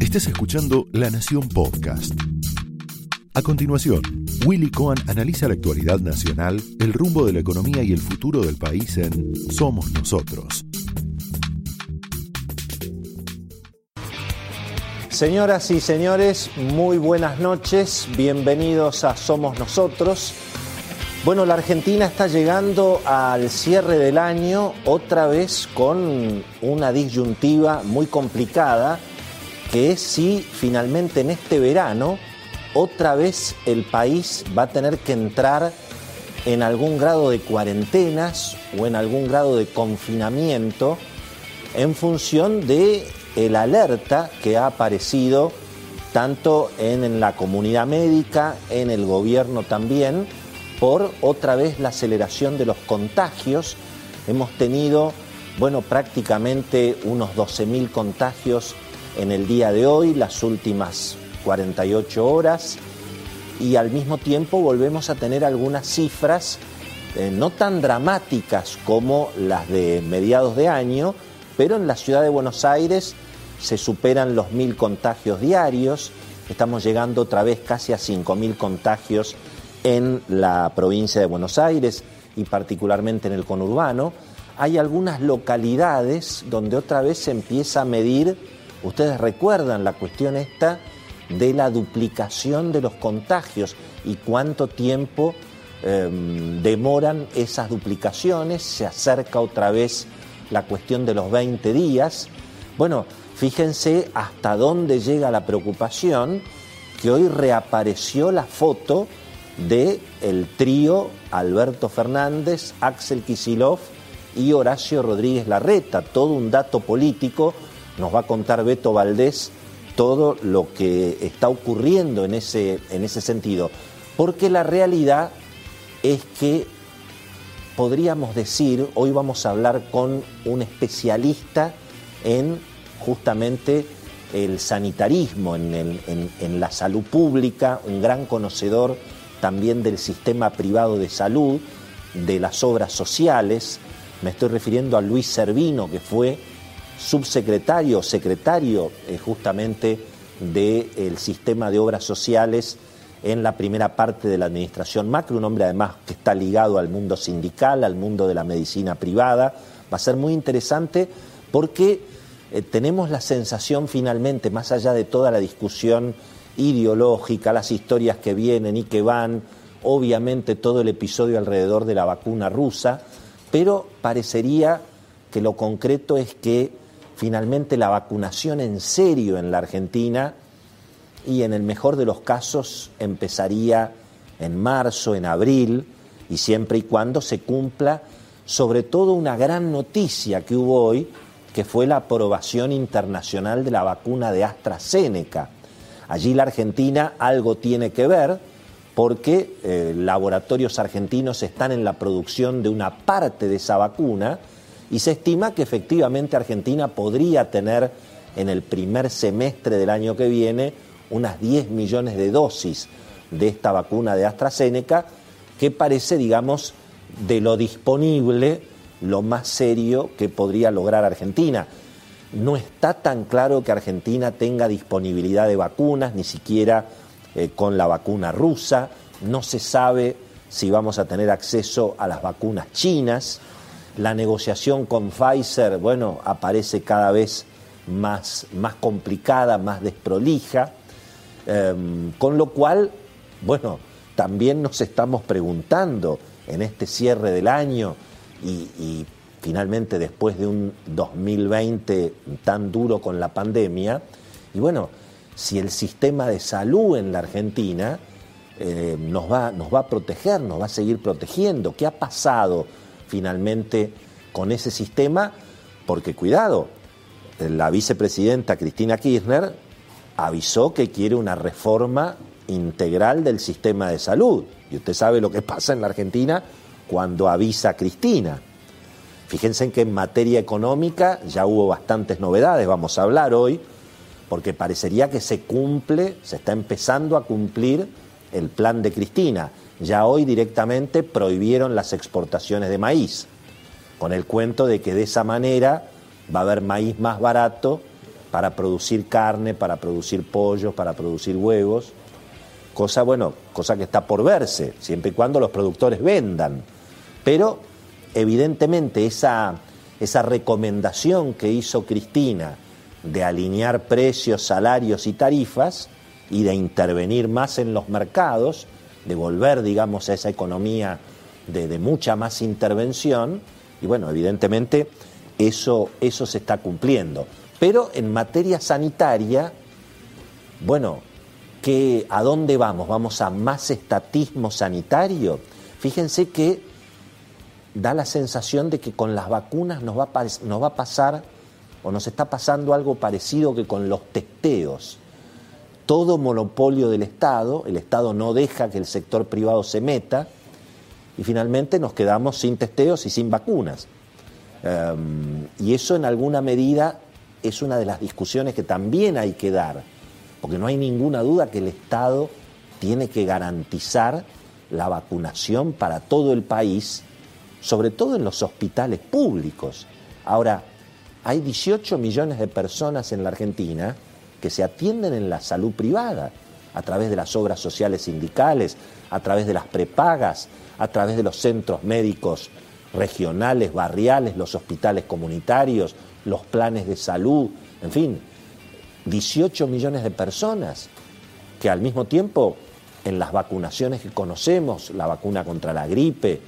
Estés escuchando La Nación Podcast. A continuación, Willy Cohen analiza la actualidad nacional, el rumbo de la economía y el futuro del país en Somos Nosotros. Señoras y señores, muy buenas noches, bienvenidos a Somos Nosotros. Bueno, la Argentina está llegando al cierre del año otra vez con una disyuntiva muy complicada, que es si finalmente en este verano otra vez el país va a tener que entrar en algún grado de cuarentenas o en algún grado de confinamiento en función de el alerta que ha aparecido tanto en, la comunidad médica, en el gobierno también, por otra vez la aceleración de los contagios. Hemos tenido, bueno, prácticamente unos 12.000 contagios en el día de hoy, las últimas 48 horas, y al mismo tiempo volvemos a tener algunas cifras eh, no tan dramáticas como las de mediados de año, pero en la ciudad de Buenos Aires se superan los mil contagios diarios, estamos llegando otra vez casi a 5.000 contagios en la provincia de Buenos Aires y particularmente en el conurbano, hay algunas localidades donde otra vez se empieza a medir, ustedes recuerdan la cuestión esta de la duplicación de los contagios y cuánto tiempo eh, demoran esas duplicaciones, se acerca otra vez la cuestión de los 20 días. Bueno, fíjense hasta dónde llega la preocupación que hoy reapareció la foto de el trío Alberto Fernández, Axel Kisilov y Horacio Rodríguez Larreta. Todo un dato político, nos va a contar Beto Valdés todo lo que está ocurriendo en ese, en ese sentido. Porque la realidad es que podríamos decir, hoy vamos a hablar con un especialista en justamente el sanitarismo, en, en la salud pública, un gran conocedor también del sistema privado de salud, de las obras sociales. Me estoy refiriendo a Luis Servino, que fue subsecretario, secretario eh, justamente del sistema de obras sociales en la primera parte de la administración Macri, un hombre además que está ligado al mundo sindical, al mundo de la medicina privada. Va a ser muy interesante porque eh, tenemos la sensación finalmente, más allá de toda la discusión ideológica, las historias que vienen y que van, obviamente todo el episodio alrededor de la vacuna rusa, pero parecería que lo concreto es que finalmente la vacunación en serio en la Argentina y en el mejor de los casos empezaría en marzo, en abril, y siempre y cuando se cumpla sobre todo una gran noticia que hubo hoy, que fue la aprobación internacional de la vacuna de AstraZeneca. Allí la Argentina algo tiene que ver porque eh, laboratorios argentinos están en la producción de una parte de esa vacuna y se estima que efectivamente Argentina podría tener en el primer semestre del año que viene unas 10 millones de dosis de esta vacuna de AstraZeneca, que parece, digamos, de lo disponible, lo más serio que podría lograr Argentina. No está tan claro que Argentina tenga disponibilidad de vacunas, ni siquiera eh, con la vacuna rusa. No se sabe si vamos a tener acceso a las vacunas chinas. La negociación con Pfizer, bueno, aparece cada vez más, más complicada, más desprolija. Em, con lo cual, bueno, también nos estamos preguntando en este cierre del año y finalmente después de un 2020 tan duro con la pandemia. Y bueno, si el sistema de salud en la Argentina eh, nos, va, nos va a proteger, nos va a seguir protegiendo, ¿qué ha pasado finalmente con ese sistema? Porque cuidado, la vicepresidenta Cristina Kirchner avisó que quiere una reforma integral del sistema de salud. Y usted sabe lo que pasa en la Argentina cuando avisa Cristina. Fíjense en que en materia económica ya hubo bastantes novedades, vamos a hablar hoy, porque parecería que se cumple, se está empezando a cumplir el plan de Cristina. Ya hoy directamente prohibieron las exportaciones de maíz, con el cuento de que de esa manera va a haber maíz más barato para producir carne, para producir pollo, para producir huevos. Cosa, bueno, cosa que está por verse, siempre y cuando los productores vendan. Pero evidentemente esa, esa recomendación que hizo Cristina de alinear precios, salarios y tarifas y de intervenir más en los mercados, de volver, digamos, a esa economía de, mucha más intervención, y bueno, evidentemente eso, eso se está cumpliendo. Pero en materia sanitaria, bueno, ¿qué, ¿a dónde vamos? ¿Vamos a más estatismo sanitario? Fíjense que da la sensación de que con las vacunas nos va, nos va a pasar o nos está pasando algo parecido que con los testeos. Todo monopolio del Estado, el Estado no deja que el sector privado se meta y finalmente nos quedamos sin testeos y sin vacunas. Em, y eso en alguna medida es una de las discusiones que también hay que dar, porque no hay ninguna duda que el Estado tiene que garantizar la vacunación para todo el país sobre todo en los hospitales públicos. Ahora, hay 18 millones de personas en la Argentina que se atienden en la salud privada, a través de las obras sociales sindicales, a través de las prepagas, a través de los centros médicos regionales, barriales, los hospitales comunitarios, los planes de salud, en fin, 18 millones de personas que al mismo tiempo en las vacunaciones que conocemos, la vacuna contra la gripe,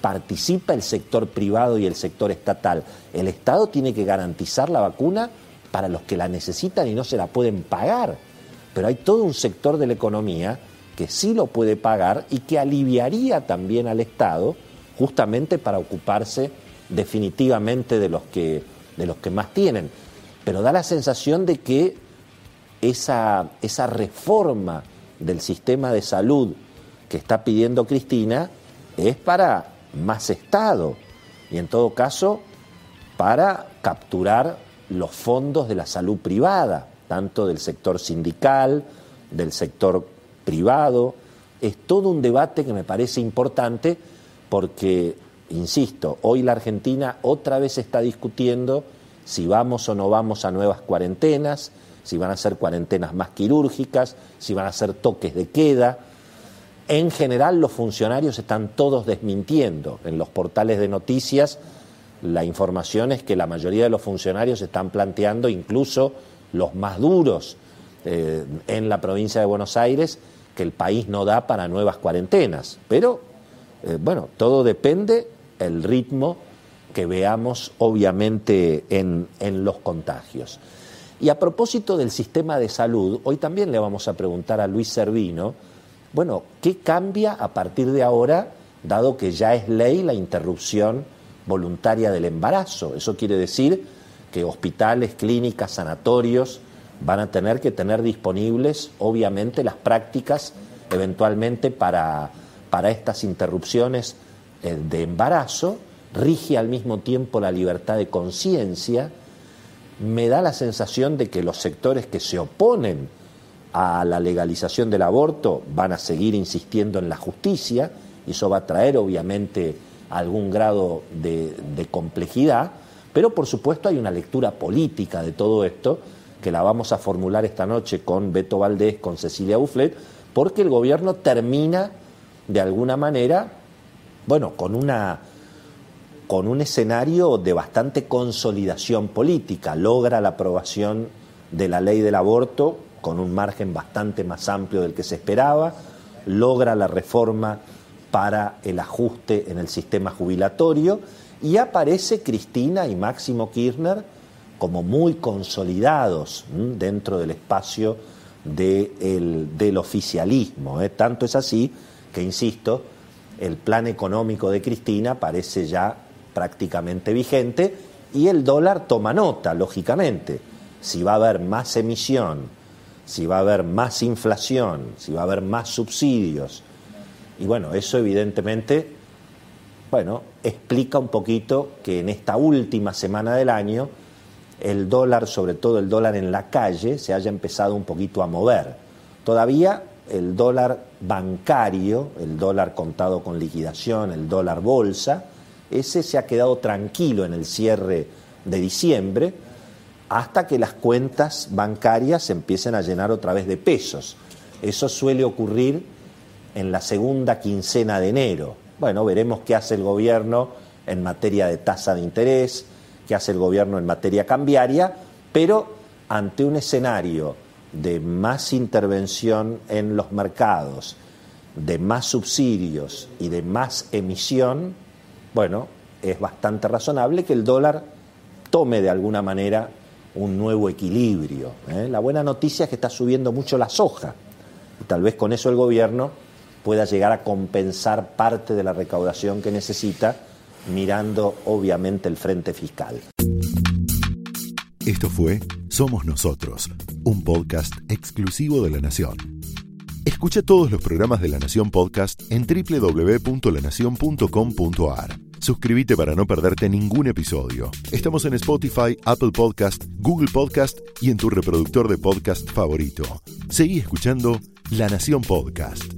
participa el sector privado y el sector estatal. El Estado tiene que garantizar la vacuna para los que la necesitan y no se la pueden pagar. Pero hay todo un sector de la economía que sí lo puede pagar y que aliviaría también al Estado justamente para ocuparse definitivamente de los que, de los que más tienen. Pero da la sensación de que esa, esa reforma del sistema de salud que está pidiendo Cristina es para más Estado y en todo caso para capturar los fondos de la salud privada, tanto del sector sindical, del sector privado. Es todo un debate que me parece importante porque, insisto, hoy la Argentina otra vez está discutiendo si vamos o no vamos a nuevas cuarentenas, si van a ser cuarentenas más quirúrgicas, si van a ser toques de queda, en general los funcionarios están todos desmintiendo. En los portales de noticias la información es que la mayoría de los funcionarios están planteando, incluso los más duros eh, en la provincia de Buenos Aires, que el país no da para nuevas cuarentenas. Pero, eh, bueno, todo depende el ritmo que veamos obviamente en, en los contagios. Y a propósito del sistema de salud, hoy también le vamos a preguntar a Luis Servino, bueno, ¿qué cambia a partir de ahora, dado que ya es ley la interrupción voluntaria del embarazo? Eso quiere decir que hospitales, clínicas, sanatorios van a tener que tener disponibles, obviamente, las prácticas eventualmente para, para estas interrupciones eh, de embarazo, rige al mismo tiempo la libertad de conciencia, me da la sensación de que los sectores que se oponen a la legalización del aborto van a seguir insistiendo en la justicia, y eso va a traer obviamente algún grado de, complejidad, pero por supuesto hay una lectura política de todo esto que la vamos a formular esta noche con Beto Valdés, con Cecilia Bufflet, porque el gobierno termina de alguna manera, bueno, con una con un escenario de bastante consolidación política, logra la aprobación de la ley del aborto con un margen bastante más amplio del que se esperaba, logra la reforma para el ajuste en el sistema jubilatorio y aparece Cristina y Máximo Kirchner como muy consolidados dentro del espacio del oficialismo. ¿eh? Tanto es así que, insisto, el plan económico de Cristina parece ya prácticamente vigente y el dólar toma nota, lógicamente. Si va a haber más emisión si va a haber más inflación, si va a haber más subsidios. Y bueno, eso evidentemente, bueno, explica un poquito que en esta última semana del año el dólar, sobre todo el dólar en la calle, se haya empezado un poquito a mover. Todavía el dólar bancario, el dólar contado con liquidación, el dólar bolsa, ese se ha quedado tranquilo en el cierre de diciembre, hasta que las cuentas bancarias se empiecen a llenar otra vez de pesos. Eso suele ocurrir en la segunda quincena de enero. Bueno, veremos qué hace el gobierno en materia de tasa de interés, qué hace el gobierno en materia cambiaria, pero ante un escenario de más intervención en los mercados, de más subsidios y de más emisión, bueno, es bastante razonable que el dólar tome de alguna manera un nuevo equilibrio. ¿eh? La buena noticia es que está subiendo mucho la soja y tal vez con eso el gobierno pueda llegar a compensar parte de la recaudación que necesita mirando obviamente el frente fiscal. Esto fue Somos Nosotros, un podcast exclusivo de La Nación. Escucha todos los programas de La Nación Podcast en www.lanacion.com.ar. Suscríbete para no perderte ningún episodio. Estamos en Spotify, Apple Podcast, Google Podcast y en tu reproductor de podcast favorito. Seguí escuchando La Nación Podcast.